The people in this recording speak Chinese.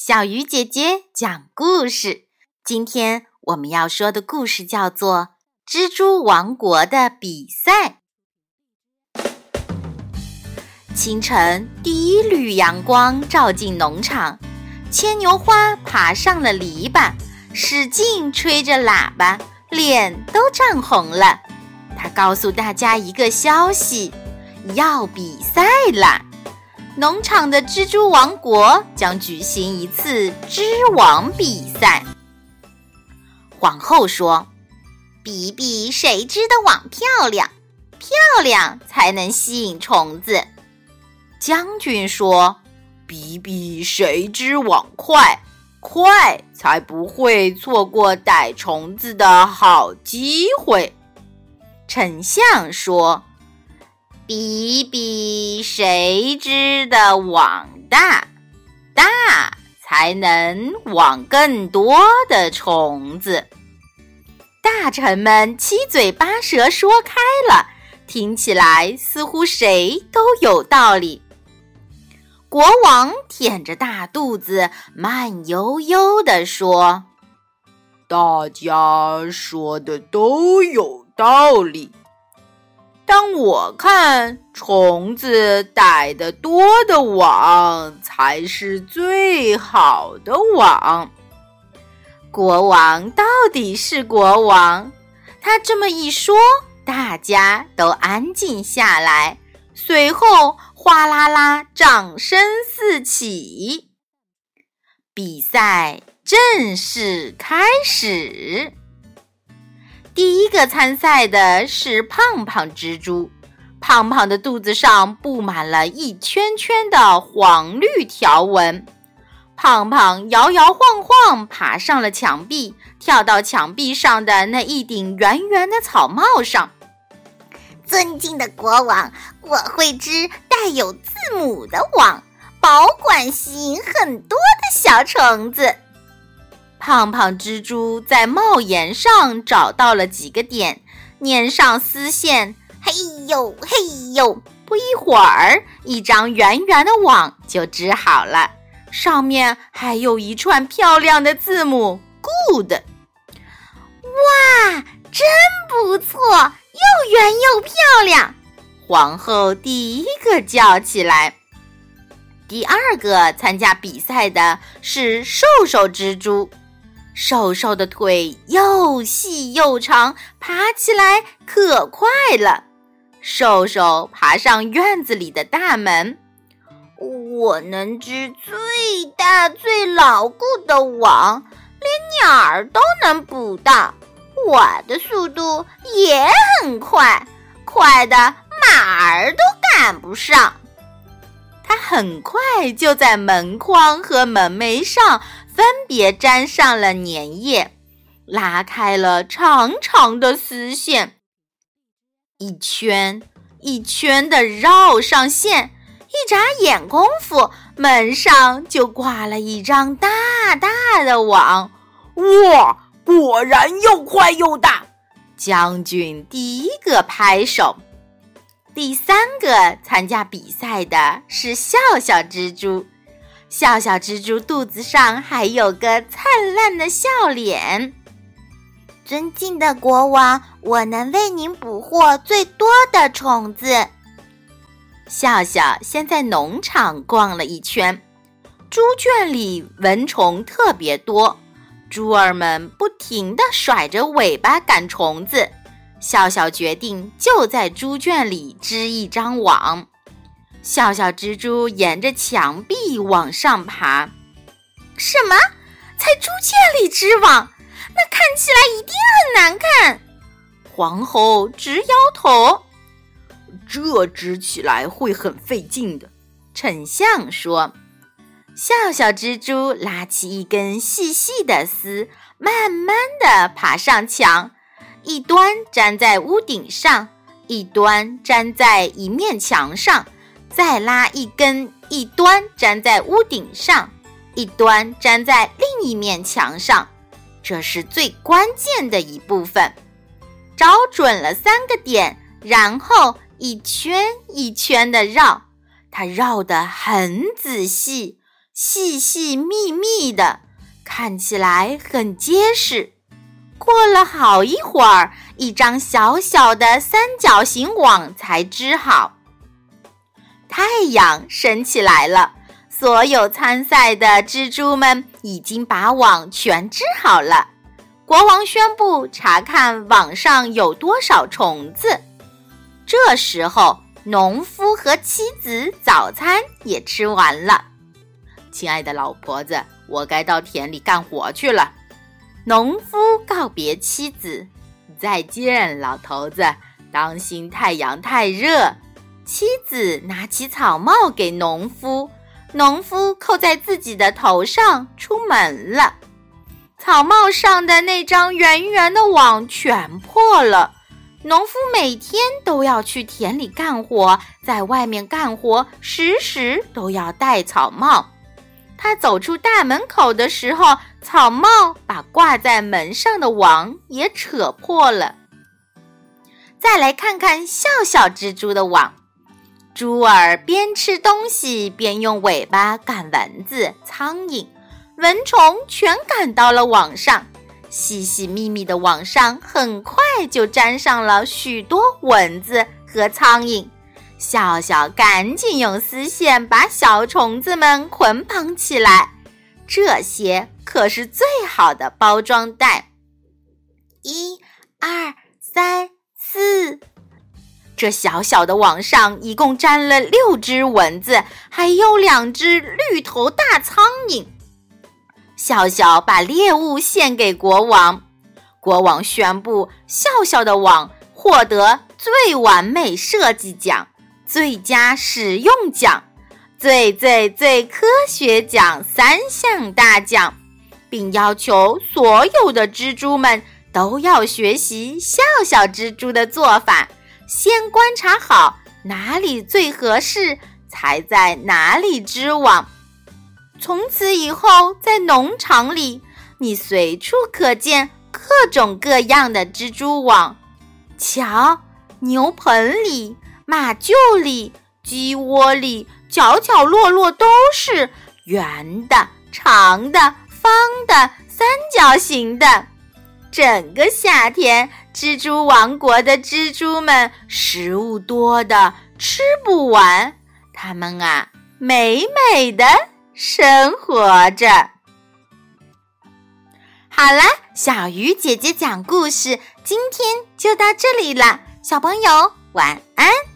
小鱼姐姐讲故事。今天我们要说的故事叫做《蜘蛛王国的比赛》。清晨，第一缕阳光照进农场，牵牛花爬上了篱笆，使劲吹着喇叭，脸都涨红了。他告诉大家一个消息：要比赛啦！农场的蜘蛛王国将举行一次织网比赛。皇后说：“比比谁织的网漂亮，漂亮才能吸引虫子。”将军说：“比比谁织网快，快才不会错过逮虫子的好机会。”丞相说。比比谁织的网大，大才能网更多的虫子。大臣们七嘴八舌说开了，听起来似乎谁都有道理。国王舔着大肚子，慢悠悠地说：“大家说的都有道理。”当我看虫子逮得多的网才是最好的网。国王到底是国王，他这么一说，大家都安静下来。随后，哗啦啦，掌声四起，比赛正式开始。第一个参赛的是胖胖蜘蛛，胖胖的肚子上布满了一圈圈的黄绿条纹。胖胖摇摇晃晃爬上了墙壁，跳到墙壁上的那一顶圆圆的草帽上。尊敬的国王，我会织带有字母的网，保管吸引很多的小虫子。胖胖蜘蛛在帽檐上找到了几个点，粘上丝线，嘿呦嘿呦，不一会儿，一张圆圆的网就织好了，上面还有一串漂亮的字母 “good”。哇，真不错，又圆又漂亮！皇后第一个叫起来。第二个参加比赛的是瘦瘦蜘蛛。瘦瘦的腿又细又长，爬起来可快了。瘦瘦爬上院子里的大门，我能织最大最牢固的网，连鸟儿都能捕到。我的速度也很快，快的马儿都赶不上。它很快就在门框和门楣上。分别粘上了粘液，拉开了长长的丝线，一圈一圈的绕上线。一眨眼功夫，门上就挂了一张大大的网。哇，果然又快又大！将军第一个拍手。第三个参加比赛的是笑笑蜘蛛。笑笑蜘蛛肚子上还有个灿烂的笑脸。尊敬的国王，我能为您捕获最多的虫子。笑笑先在农场逛了一圈，猪圈里蚊虫特别多，猪儿们不停地甩着尾巴赶虫子。笑笑决定就在猪圈里织一张网。笑笑蜘蛛沿着墙壁往上爬。什么？在猪圈里织网？那看起来一定很难看。皇后直摇头。这织起来会很费劲的。丞相说。笑笑蜘蛛拉起一根细细的丝，慢慢地爬上墙，一端粘在屋顶上，一端粘在一面墙上。再拉一根，一端粘在屋顶上，一端粘在另一面墙上，这是最关键的一部分。找准了三个点，然后一圈一圈的绕，它绕得很仔细，细细密密的，看起来很结实。过了好一会儿，一张小小的三角形网才织好。太阳升起来了，所有参赛的蜘蛛们已经把网全织好了。国王宣布查看网上有多少虫子。这时候，农夫和妻子早餐也吃完了。亲爱的老婆子，我该到田里干活去了。农夫告别妻子：“再见，老头子，当心太阳太热。”妻子拿起草帽给农夫，农夫扣在自己的头上，出门了。草帽上的那张圆圆的网全破了。农夫每天都要去田里干活，在外面干活时时都要戴草帽。他走出大门口的时候，草帽把挂在门上的网也扯破了。再来看看笑笑蜘蛛的网。猪儿边吃东西边用尾巴赶蚊子、苍蝇，蚊虫全赶到了网上。细细密密的网上很快就粘上了许多蚊子和苍蝇。笑笑赶紧用丝线把小虫子们捆绑起来，这些可是最好的包装袋。一、二、三、四。这小小的网上一共粘了六只蚊子，还有两只绿头大苍蝇。笑笑把猎物献给国王，国王宣布笑笑的网获得最完美设计奖、最佳使用奖、最最最科学奖三项大奖，并要求所有的蜘蛛们都要学习笑笑蜘蛛的做法。先观察好哪里最合适，才在哪里织网。从此以后，在农场里，你随处可见各种各样的蜘蛛网。瞧，牛棚里、马厩里、鸡窝里，角角落落都是圆的、长的、方的、三角形的。整个夏天，蜘蛛王国的蜘蛛们食物多的吃不完，它们啊，美美的生活着。好啦，小鱼姐姐讲故事，今天就到这里了，小朋友晚安。